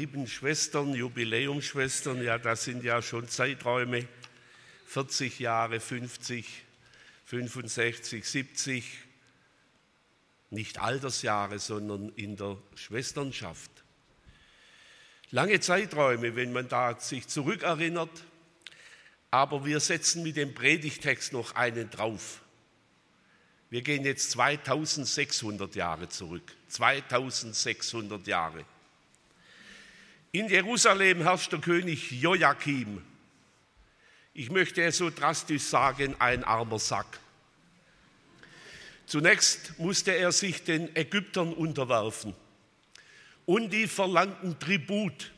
Lieben Schwestern, Jubiläumsschwestern, ja, das sind ja schon Zeiträume, 40 Jahre, 50, 65, 70, nicht Altersjahre, sondern in der Schwesternschaft. Lange Zeiträume, wenn man da sich zurückerinnert, aber wir setzen mit dem Predigtext noch einen drauf. Wir gehen jetzt 2600 Jahre zurück, 2600 Jahre. In Jerusalem herrscht der König Joachim. Ich möchte es so drastisch sagen, ein armer Sack. Zunächst musste er sich den Ägyptern unterwerfen und die verlangten Tribut,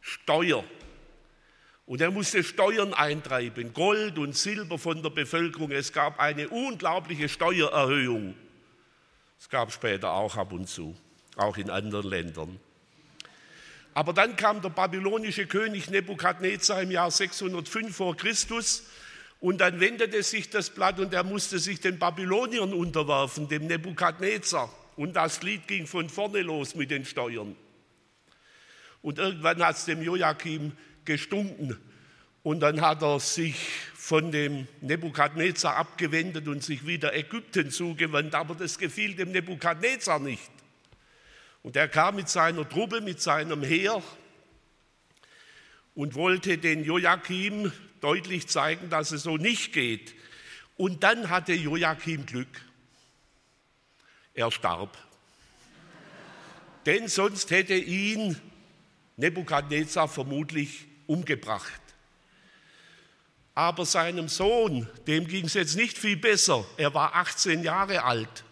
Steuer. Und er musste Steuern eintreiben, Gold und Silber von der Bevölkerung. Es gab eine unglaubliche Steuererhöhung. Es gab später auch ab und zu, auch in anderen Ländern. Aber dann kam der babylonische König Nebukadnezar im Jahr 605 vor Christus und dann wendete sich das Blatt und er musste sich den Babyloniern unterwerfen, dem Nebukadnezar. Und das Lied ging von vorne los mit den Steuern. Und irgendwann hat es dem Joachim gestunken und dann hat er sich von dem Nebukadnezar abgewendet und sich wieder Ägypten zugewandt, aber das gefiel dem Nebukadnezar nicht. Und er kam mit seiner Truppe, mit seinem Heer und wollte den Joachim deutlich zeigen, dass es so nicht geht. Und dann hatte Joachim Glück. Er starb. Denn sonst hätte ihn Nebukadnezar vermutlich umgebracht. Aber seinem Sohn, dem ging es jetzt nicht viel besser. Er war 18 Jahre alt.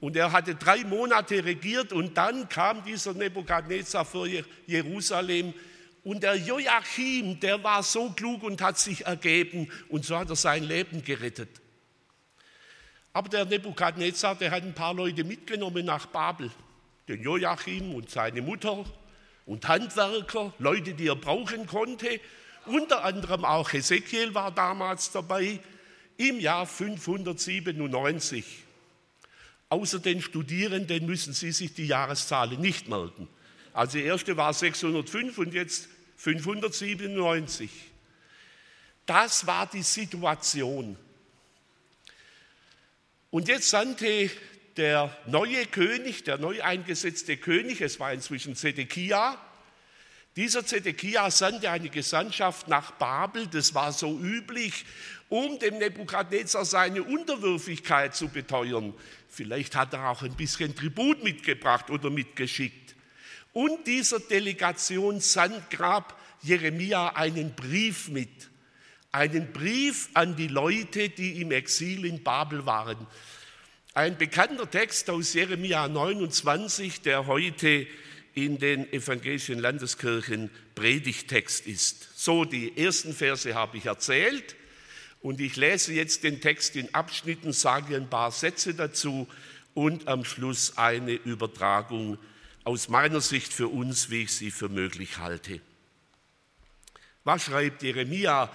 Und er hatte drei Monate regiert und dann kam dieser Nebukadnezar für Jerusalem. Und der Joachim, der war so klug und hat sich ergeben und so hat er sein Leben gerettet. Aber der Nebukadnezar, der hat ein paar Leute mitgenommen nach Babel. Den Joachim und seine Mutter und Handwerker, Leute, die er brauchen konnte. Unter anderem auch Ezekiel war damals dabei im Jahr 597. Außer den Studierenden müssen Sie sich die Jahreszahlen nicht merken. Also die erste war 605 und jetzt 597. Das war die Situation. Und jetzt sandte der neue König, der neu eingesetzte König, es war inzwischen Zedekia, dieser Zedekia sandte eine Gesandtschaft nach Babel, das war so üblich, um dem Nebukadnezar seine Unterwürfigkeit zu beteuern. Vielleicht hat er auch ein bisschen Tribut mitgebracht oder mitgeschickt. Und dieser Delegation grab Jeremia einen Brief mit. Einen Brief an die Leute, die im Exil in Babel waren. Ein bekannter Text aus Jeremia 29, der heute in den evangelischen Landeskirchen Predigtext ist. So, die ersten Verse habe ich erzählt. Und ich lese jetzt den Text in Abschnitten, sage ein paar Sätze dazu und am Schluss eine Übertragung aus meiner Sicht für uns, wie ich sie für möglich halte. Was schreibt Jeremia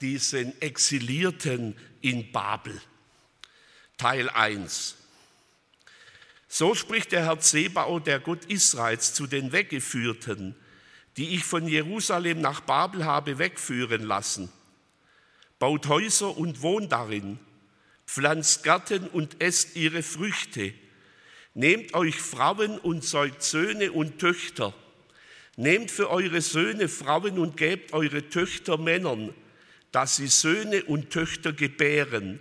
diesen Exilierten in Babel? Teil 1. So spricht der Herr Zebao, der Gott Israels, zu den Weggeführten, die ich von Jerusalem nach Babel habe wegführen lassen – baut Häuser und wohnt darin, pflanzt Gärten und esst ihre Früchte. Nehmt euch Frauen und zeugt Söhne und Töchter. Nehmt für eure Söhne Frauen und gebt eure Töchter Männern, dass sie Söhne und Töchter gebären.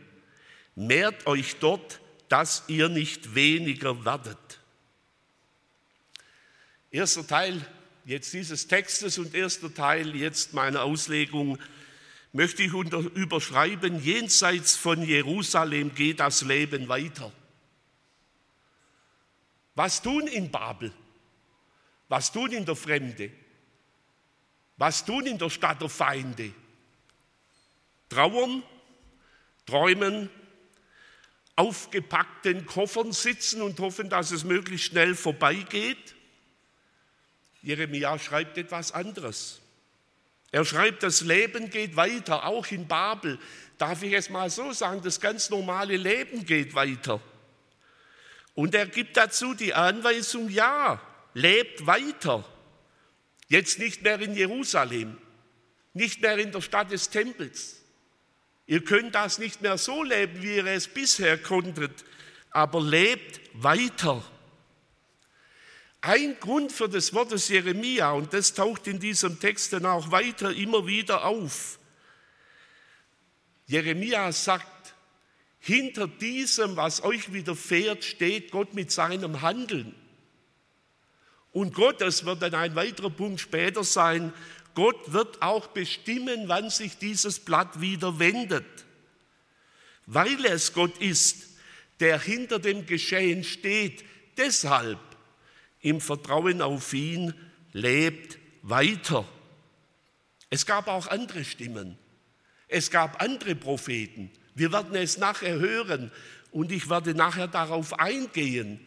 Mehrt euch dort, dass ihr nicht weniger werdet. Erster Teil jetzt dieses Textes und erster Teil jetzt meiner Auslegung möchte ich unter, überschreiben, jenseits von Jerusalem geht das Leben weiter. Was tun in Babel? Was tun in der Fremde? Was tun in der Stadt der Feinde? Trauern, träumen, aufgepackten Koffern sitzen und hoffen, dass es möglichst schnell vorbeigeht? Jeremia schreibt etwas anderes. Er schreibt, das Leben geht weiter, auch in Babel. Darf ich es mal so sagen, das ganz normale Leben geht weiter. Und er gibt dazu die Anweisung, ja, lebt weiter. Jetzt nicht mehr in Jerusalem, nicht mehr in der Stadt des Tempels. Ihr könnt das nicht mehr so leben, wie ihr es bisher konntet, aber lebt weiter. Ein Grund für das Wort des Jeremia, und das taucht in diesem Text dann auch weiter immer wieder auf. Jeremia sagt, hinter diesem, was euch widerfährt, steht Gott mit seinem Handeln. Und Gott, das wird dann ein weiterer Punkt später sein, Gott wird auch bestimmen, wann sich dieses Blatt wieder wendet. Weil es Gott ist, der hinter dem Geschehen steht, deshalb im Vertrauen auf ihn lebt weiter. Es gab auch andere Stimmen. Es gab andere Propheten. Wir werden es nachher hören und ich werde nachher darauf eingehen.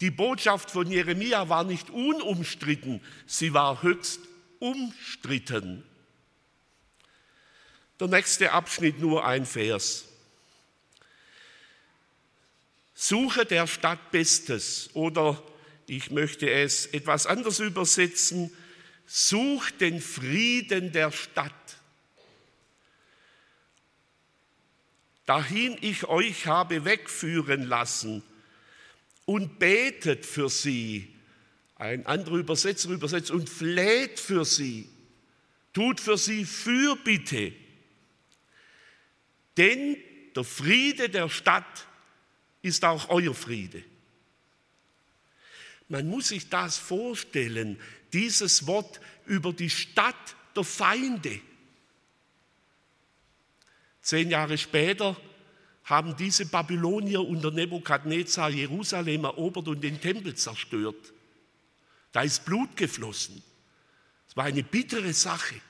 Die Botschaft von Jeremia war nicht unumstritten, sie war höchst umstritten. Der nächste Abschnitt nur ein Vers. Suche der Stadt Bestes oder ich möchte es etwas anders übersetzen, sucht den Frieden der Stadt. Dahin ich euch habe wegführen lassen und betet für sie. Ein anderer Übersetzer übersetzt und fleht für sie. Tut für sie Fürbitte. Denn der Friede der Stadt ist auch euer Friede. Man muss sich das vorstellen, dieses Wort über die Stadt der Feinde. Zehn Jahre später haben diese Babylonier unter Nebukadnezar Jerusalem erobert und den Tempel zerstört. Da ist Blut geflossen. Es war eine bittere Sache.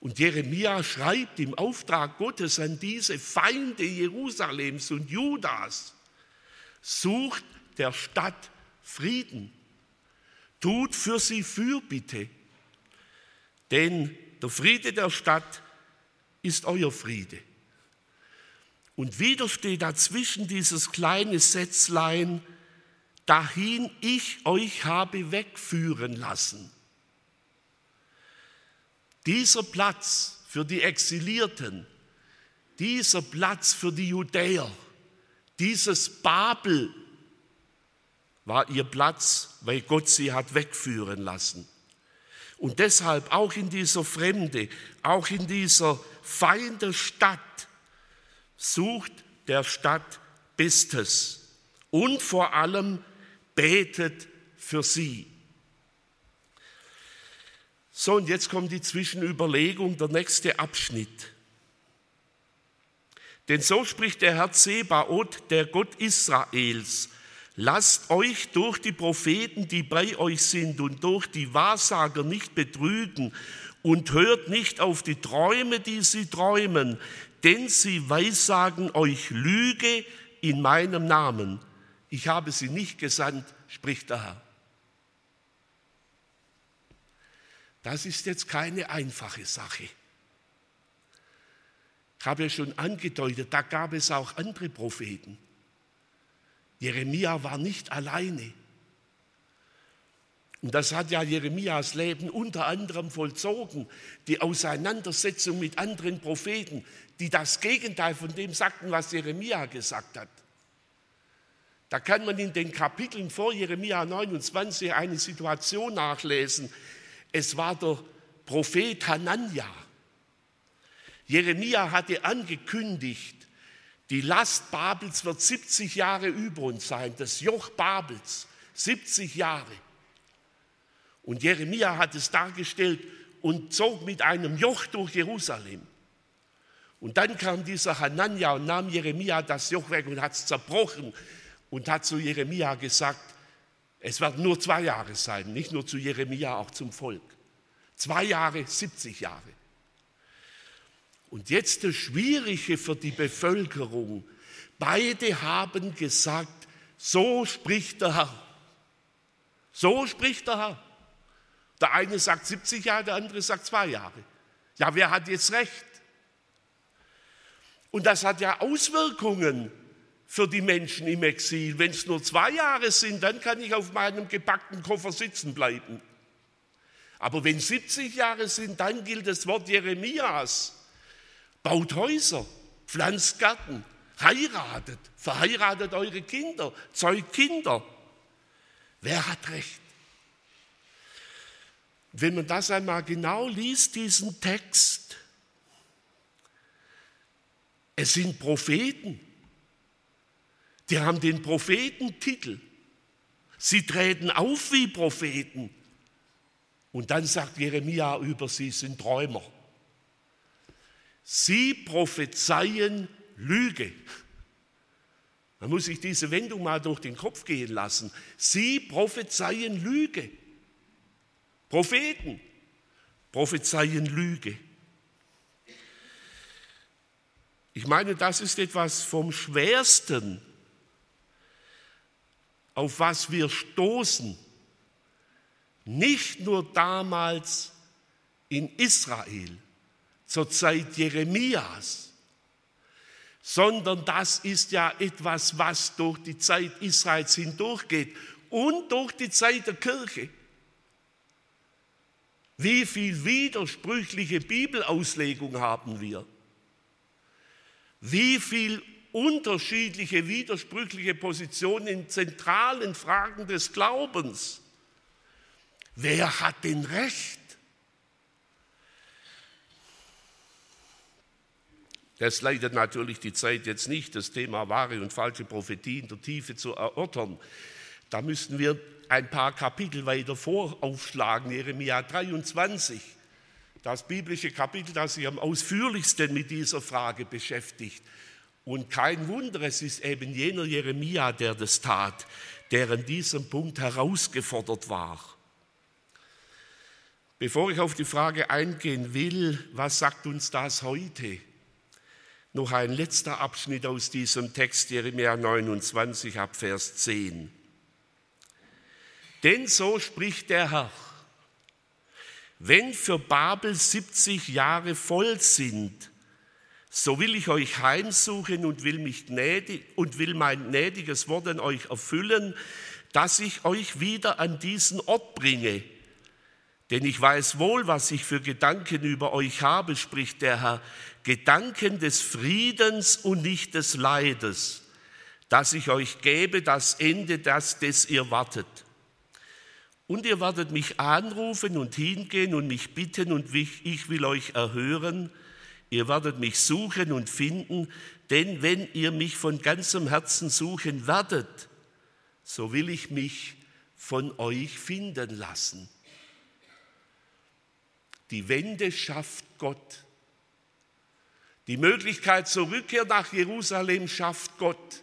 Und Jeremia schreibt im Auftrag Gottes an diese Feinde Jerusalems und Judas, sucht der Stadt Frieden. Tut für sie Fürbitte, denn der Friede der Stadt ist euer Friede. Und wieder steht dazwischen dieses kleine Sätzlein, dahin ich euch habe wegführen lassen. Dieser Platz für die Exilierten, dieser Platz für die Judäer, dieses Babel war ihr Platz, weil Gott sie hat wegführen lassen. Und deshalb auch in dieser Fremde, auch in dieser Feindestadt sucht der Stadt Bestes und vor allem betet für sie. So, und jetzt kommt die Zwischenüberlegung, der nächste Abschnitt. Denn so spricht der Herr Zebaoth, der Gott Israels, Lasst euch durch die Propheten, die bei euch sind, und durch die Wahrsager nicht betrügen und hört nicht auf die Träume, die sie träumen, denn sie weissagen euch Lüge in meinem Namen. Ich habe sie nicht gesandt, spricht der Herr. Das ist jetzt keine einfache Sache. Ich habe ja schon angedeutet, da gab es auch andere Propheten. Jeremia war nicht alleine. Und das hat ja Jeremias Leben unter anderem vollzogen, die Auseinandersetzung mit anderen Propheten, die das Gegenteil von dem sagten, was Jeremia gesagt hat. Da kann man in den Kapiteln vor Jeremia 29 eine Situation nachlesen. Es war der Prophet Hanania. Jeremia hatte angekündigt, die Last Babels wird 70 Jahre über uns sein, das Joch Babels, 70 Jahre. Und Jeremia hat es dargestellt und zog mit einem Joch durch Jerusalem. Und dann kam dieser Hanania und nahm Jeremia das Joch weg und hat es zerbrochen und hat zu Jeremia gesagt, Es werden nur zwei Jahre sein, nicht nur zu Jeremia, auch zum Volk. Zwei Jahre, 70 Jahre. Und jetzt das Schwierige für die Bevölkerung. Beide haben gesagt, so spricht der Herr. So spricht der Herr. Der eine sagt 70 Jahre, der andere sagt zwei Jahre. Ja, wer hat jetzt recht? Und das hat ja Auswirkungen für die Menschen im Exil. Wenn es nur zwei Jahre sind, dann kann ich auf meinem gepackten Koffer sitzen bleiben. Aber wenn 70 Jahre sind, dann gilt das Wort Jeremias. Baut Häuser, pflanzt Gärten, heiratet, verheiratet eure Kinder, zeugt Kinder. Wer hat recht? Wenn man das einmal genau liest, diesen Text, es sind Propheten. Die haben den Prophetentitel. Sie treten auf wie Propheten. Und dann sagt Jeremia über sie sind Träumer. Sie prophezeien Lüge. Man muss sich diese Wendung mal durch den Kopf gehen lassen. Sie prophezeien Lüge. Propheten prophezeien Lüge. Ich meine, das ist etwas vom Schwersten, auf was wir stoßen. Nicht nur damals in Israel, zur Zeit Jeremias, sondern das ist ja etwas, was durch die Zeit Israels hindurchgeht und durch die Zeit der Kirche. Wie viel widersprüchliche Bibelauslegung haben wir? wie viel unterschiedliche, widersprüchliche Positionen in zentralen Fragen des Glaubens. Wer hat denn Recht? Das leidet natürlich die Zeit jetzt nicht, das Thema wahre und falsche Prophetie in der Tiefe zu erörtern. Da müssten wir ein paar Kapitel weiter voraufschlagen, Jeremia 23 das biblische Kapitel, das sich am ausführlichsten mit dieser Frage beschäftigt. Und kein Wunder, es ist eben jener Jeremia, der das tat, der an diesem Punkt herausgefordert war. Bevor ich auf die Frage eingehen will, was sagt uns das heute? Noch ein letzter Abschnitt aus diesem Text, Jeremia 29 ab Vers 10. Denn so spricht der Herr, wenn für Babel 70 Jahre voll sind, so will ich euch heimsuchen und will, mich gnädig, und will mein gnädiges Wort an euch erfüllen, dass ich euch wieder an diesen Ort bringe. Denn ich weiß wohl, was ich für Gedanken über euch habe, spricht der Herr, Gedanken des Friedens und nicht des Leides, dass ich euch gebe das Ende, das des ihr wartet. Und ihr werdet mich anrufen und hingehen und mich bitten und ich will euch erhören. Ihr werdet mich suchen und finden, denn wenn ihr mich von ganzem Herzen suchen werdet, so will ich mich von euch finden lassen. Die Wende schafft Gott. Die Möglichkeit zur Rückkehr nach Jerusalem schafft Gott.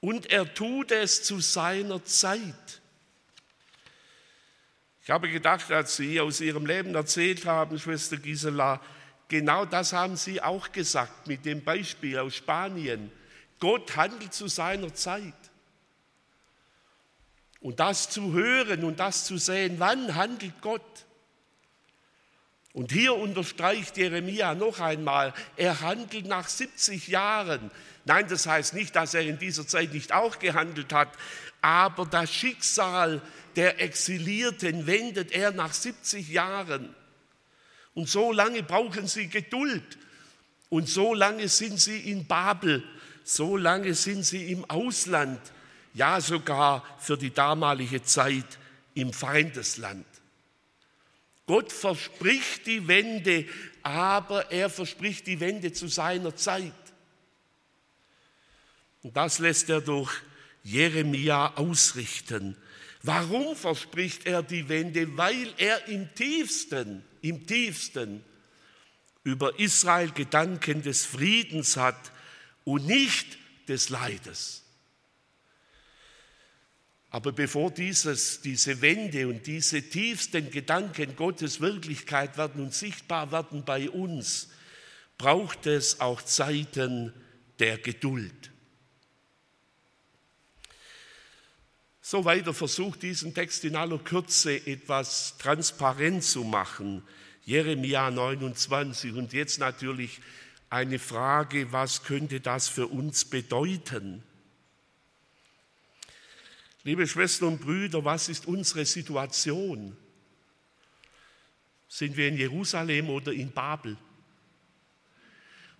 Und er tut es zu seiner Zeit. Ich habe gedacht, als Sie aus Ihrem Leben erzählt haben, Schwester Gisela, genau das haben Sie auch gesagt mit dem Beispiel aus Spanien. Gott handelt zu seiner Zeit. Und das zu hören und das zu sehen, wann handelt Gott? Und hier unterstreicht Jeremia noch einmal, er handelt nach 70 Jahren. Nein, das heißt nicht, dass er in dieser Zeit nicht auch gehandelt hat, aber das Schicksal der Exilierten wendet er nach 70 Jahren. Und so lange brauchen sie Geduld. Und so lange sind sie in Babel. So lange sind sie im Ausland. Ja, sogar für die damalige Zeit im Feindesland. Gott verspricht die Wende, aber er verspricht die Wende zu seiner Zeit. Und das lässt er durch Jeremia ausrichten. Warum verspricht er die Wende? Weil er im tiefsten, im tiefsten über Israel Gedanken des Friedens hat und nicht des Leides. Aber bevor dieses, diese Wende und diese tiefsten Gedanken Gottes Wirklichkeit werden und sichtbar werden bei uns, braucht es auch Zeiten der Geduld. So weiter versucht diesen Text in aller Kürze etwas transparent zu machen. Jeremia 29 und jetzt natürlich eine Frage, was könnte das für uns bedeuten? Liebe Schwestern und Brüder, was ist unsere Situation? Sind wir in Jerusalem oder in Babel?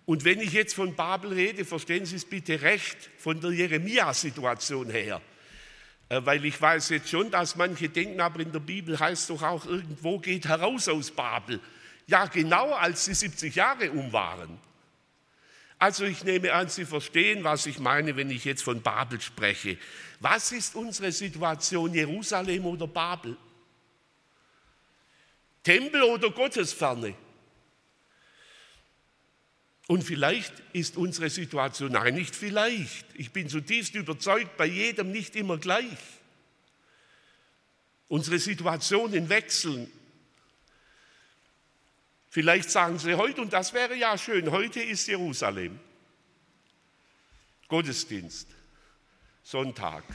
Und wenn ich jetzt von Babel rede, verstehen Sie es bitte recht von der Jeremia-Situation her. Äh, weil ich weiß jetzt schon, dass manche denken, aber in der Bibel heißt doch auch irgendwo, geht heraus aus Babel. Ja, genau als die 70 Jahre um waren. Also ich nehme an, Sie verstehen, was ich meine, wenn ich jetzt von Babel spreche. Was ist unsere Situation, Jerusalem oder Babel? Tempel oder Gottesferne? Und vielleicht ist unsere Situation, nein, nicht vielleicht. Ich bin zutiefst überzeugt, bei jedem nicht immer gleich. Unsere Situationen wechseln. Vielleicht sagen Sie heute, und das wäre ja schön, heute ist Jerusalem. Gottesdienst, Sonntag.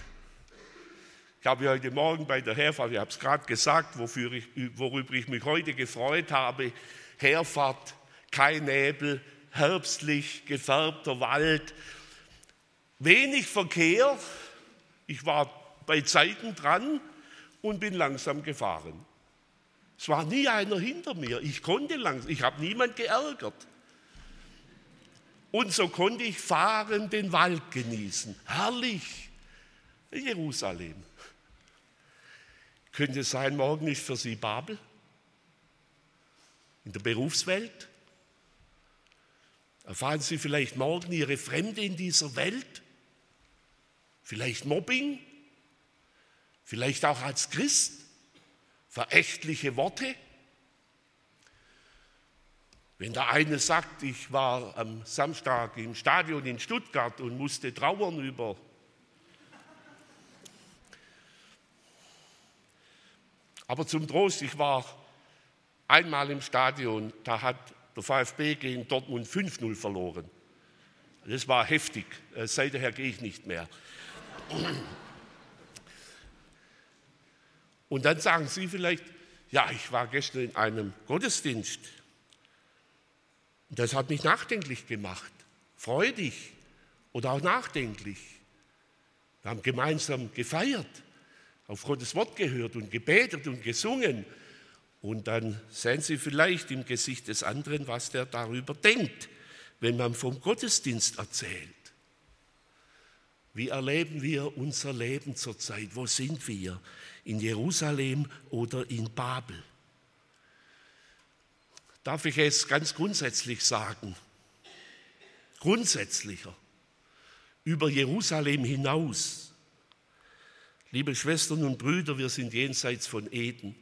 Ich habe heute Morgen bei der Herfahrt, ich habe es gerade gesagt, worüber ich mich heute gefreut habe, Herfahrt, kein Nebel, herbstlich gefärbter Wald, wenig Verkehr. Ich war bei Zeiten dran und bin langsam gefahren. Es war nie einer hinter mir. Ich konnte langsam, ich habe niemand geärgert. Und so konnte ich fahren, den Wald genießen. Herrlich. Jerusalem. Könnte es sein, morgen ist für Sie Babel? In der Berufswelt? Erfahren Sie vielleicht morgen Ihre Fremde in dieser Welt? Vielleicht Mobbing? Vielleicht auch als Christ? Verächtliche Worte? Wenn der eine sagt, ich war am Samstag im Stadion in Stuttgart und musste trauern über Aber zum Trost, ich war einmal im Stadion, da hat der VfB gegen Dortmund 5-0 verloren. Das war heftig. Äh, seither gehe ich nicht mehr. Und dann sagen Sie vielleicht, ja, ich war gestern in einem Gottesdienst. Das hat mich nachdenklich gemacht, freudig oder auch nachdenklich. Wir haben gemeinsam gefeiert, auf Gottes Wort gehört und gebetet und gesungen. Und dann sehen Sie vielleicht im Gesicht des anderen, was der darüber denkt, wenn man vom Gottesdienst erzählt. Wie erleben wir unser Leben zurzeit? Wo sind wir? In Jerusalem oder in Babel? Darf ich es ganz grundsätzlich sagen? Grundsätzlicher. Über Jerusalem hinaus. Liebe Schwestern und Brüder, wir sind jenseits von Eden.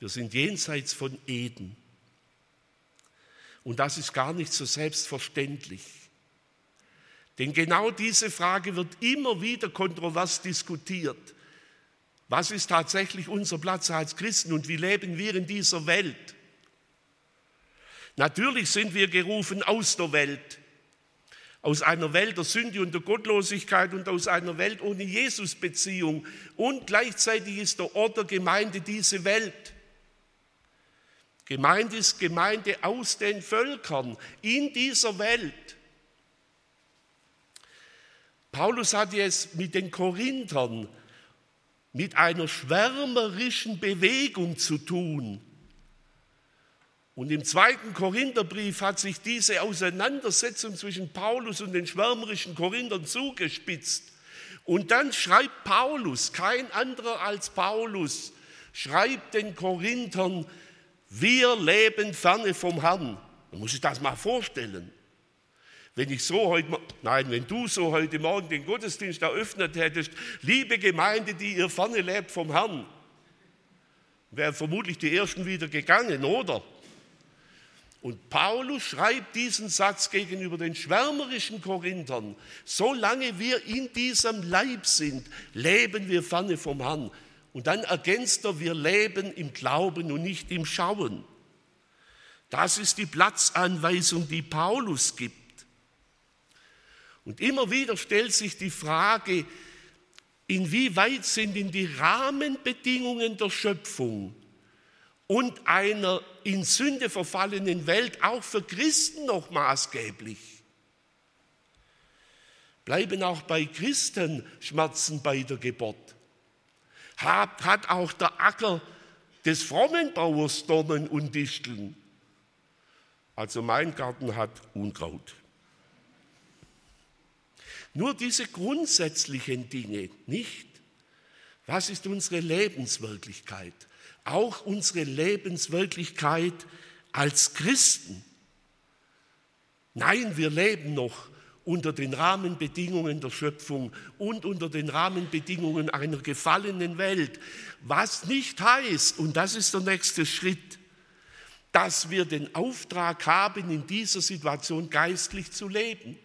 Wir sind jenseits von Eden. Und das ist gar nicht so selbstverständlich. Denn genau diese Frage wird immer wieder kontrovers diskutiert. Was ist tatsächlich unser Platz als Christen und wie leben wir in dieser Welt? Natürlich sind wir gerufen aus der Welt, aus einer Welt der Sünde und der Gottlosigkeit und aus einer Welt ohne Jesus-Beziehung. Und gleichzeitig ist der Ort der Gemeinde diese Welt. Gemeint ist Gemeinde aus den Völkern in dieser Welt. Paulus hatte es mit den Korinthern mit einer schwärmerischen Bewegung zu tun. Und im zweiten Korintherbrief hat sich diese Auseinandersetzung zwischen Paulus und den schwärmerischen Korinthern zugespitzt. Und dann schreibt Paulus, kein anderer als Paulus, schreibt den Korinthern, wir leben ferne vom Herrn. Man muss sich das mal vorstellen. Wenn ich so heute, nein, wenn du so heute Morgen den Gottesdienst eröffnet hättest, liebe Gemeinde, die ihr ferne lebt vom Herrn, wären vermutlich die ersten wieder gegangen, oder? Und Paulus schreibt diesen Satz gegenüber den schwärmerischen Korinthern. Solange wir in diesem Leib sind, leben wir ferne vom Herrn. Und dann ergänzt er, wir leben im Glauben und nicht im Schauen. Das ist die Platzanweisung, die Paulus gibt. Und immer wieder stellt sich die Frage, inwieweit sind in die Rahmenbedingungen der Schöpfung und einer in Sünde verfallenen Welt auch für Christen noch maßgeblich. Bleiben auch bei Christen Schmerzen bei der Geburt. Hat, auch der Acker des frommen Bauers Dornen und Disteln. Also mein Garten hat Unkraut. Nur diese grundsätzlichen Dinge nicht. Was ist unsere Lebenswirklichkeit? auch unsere Lebenswirklichkeit als Christen. Nein, wir leben noch unter den Rahmenbedingungen der Schöpfung und unter den Rahmenbedingungen einer gefallenen Welt. Was nicht heißt, und das ist der nächste Schritt, dass wir den Auftrag haben, in dieser Situation geistlich zu leben.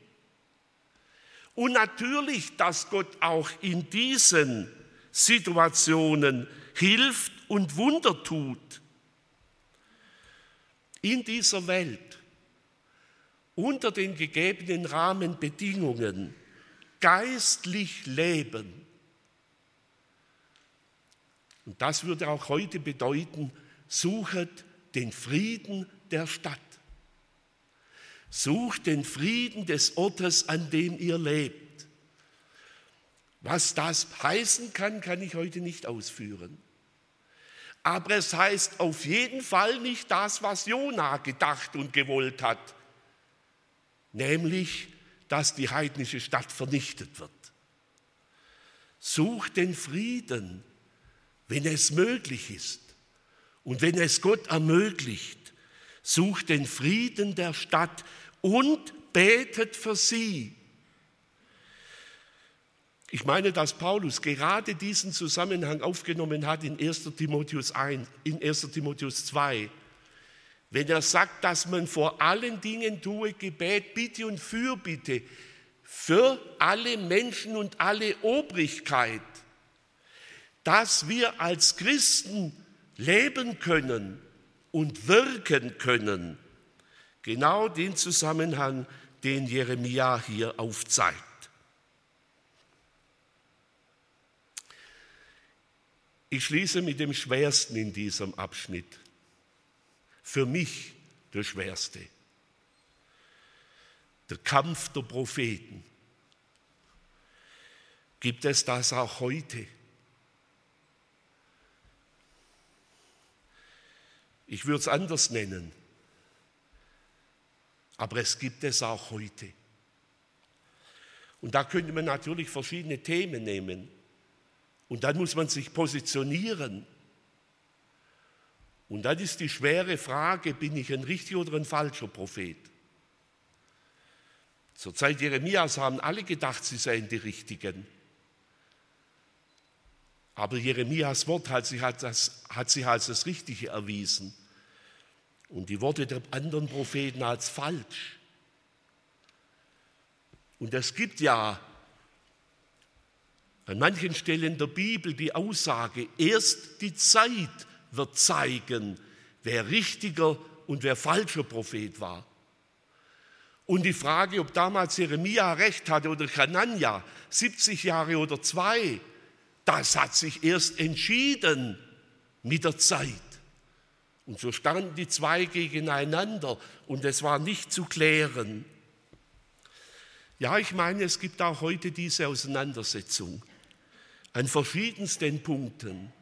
Und natürlich, dass Gott auch in diesen Situationen hilft und Wunder tut in dieser Welt unter den gegebenen Rahmenbedingungen geistlich leben. Und das würde auch heute bedeuten, suchet den Frieden der Stadt. Sucht den Frieden des Ortes, an dem ihr lebt. Was das heißen kann, kann ich heute nicht ausführen. Aber es heißt auf jeden Fall nicht das, was Jona gedacht und gewollt hat, nämlich, dass die heidnische Stadt vernichtet wird. Such den Frieden, wenn es möglich ist und wenn es Gott ermöglicht. Such den Frieden der Stadt und betet für sie. Ich meine, dass Paulus gerade diesen Zusammenhang aufgenommen hat in 1. Timotheus 1, in 1. Timotheus 2, wenn er sagt, dass man vor allen Dingen tue Gebet, Bitte und Fürbitte für alle Menschen und alle Obrigkeit, dass wir als Christen leben können und wirken können. Genau den Zusammenhang, den Jeremia hier aufzeigt. Ich schließe mit dem Schwersten in diesem Abschnitt. Für mich der Schwerste. Der Kampf der Propheten. Gibt es das auch heute? Ich würde es anders nennen. Aber es gibt es auch heute. Und da könnte man natürlich verschiedene Themen nehmen. Und dann muss man sich positionieren. Und dann ist die schwere Frage, bin ich ein richtiger oder ein falscher Prophet? Zur Zeit Jeremias haben alle gedacht, sie seien die Richtigen. Aber Jeremias Wort hat sich, hat, das, hat sich als das Richtige erwiesen und die Worte der anderen Propheten als falsch. Und es gibt ja an manchen Stellen der Bibel die Aussage, erst die Zeit wird zeigen, wer richtiger und wer falscher Prophet war. Und die Frage, ob damals Jeremia recht hatte oder Hanania, 70 Jahre oder zwei, das hat sich erst entschieden mit der Zeit. Und so standen die zwei gegeneinander und es war nicht zu klären. Ja, ich meine, es gibt auch heute diese Auseinandersetzung an verschiedensten Punkten.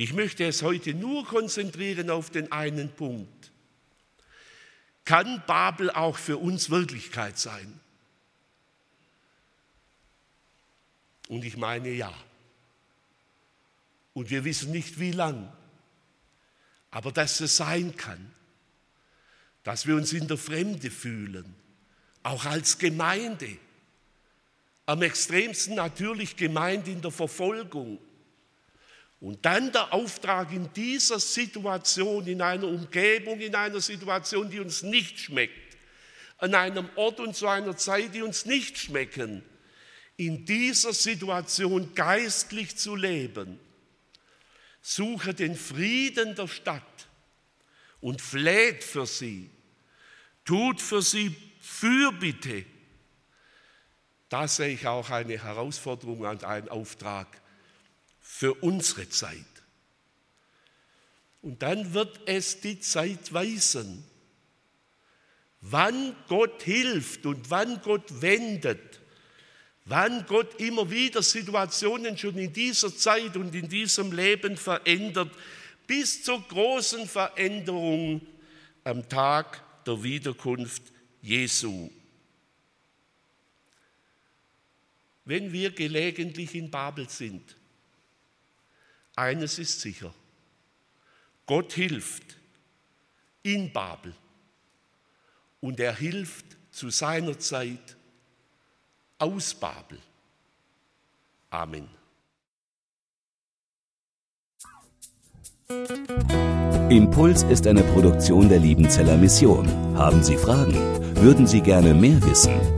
Ich möchte es heute nur konzentrieren auf den einen Punkt. Kann Babel auch für uns Wirklichkeit sein? Und ich meine ja. Und wir wissen nicht wie lang, aber dass es sein kann, dass wir uns in der Fremde fühlen, auch als Gemeinde am extremsten natürlich gemeint in der Verfolgung Und dann der Auftrag in dieser Situation, in einer Umgebung, in einer Situation, die uns nicht schmeckt, an einem Ort und zu einer Zeit, die uns nicht schmecken, in dieser Situation geistlich zu leben. Suche den Frieden der Stadt und fleht für sie, tut für sie Fürbitte. Da sehe ich auch eine Herausforderung und einen Auftrag für unsere Zeit. Und dann wird es die Zeit weisen, wann Gott hilft und wann Gott wendet, wann Gott immer wieder Situationen schon in dieser Zeit und in diesem Leben verändert, bis zur großen Veränderung am Tag der Wiederkunft Jesu. Wenn wir gelegentlich in Babel sind, eines ist sicher, Gott hilft in Babel und er hilft zu seiner Zeit aus Babel. Amen. Impuls ist eine Produktion der Liebenzeller Mission. Haben Sie Fragen? Würden Sie gerne mehr wissen?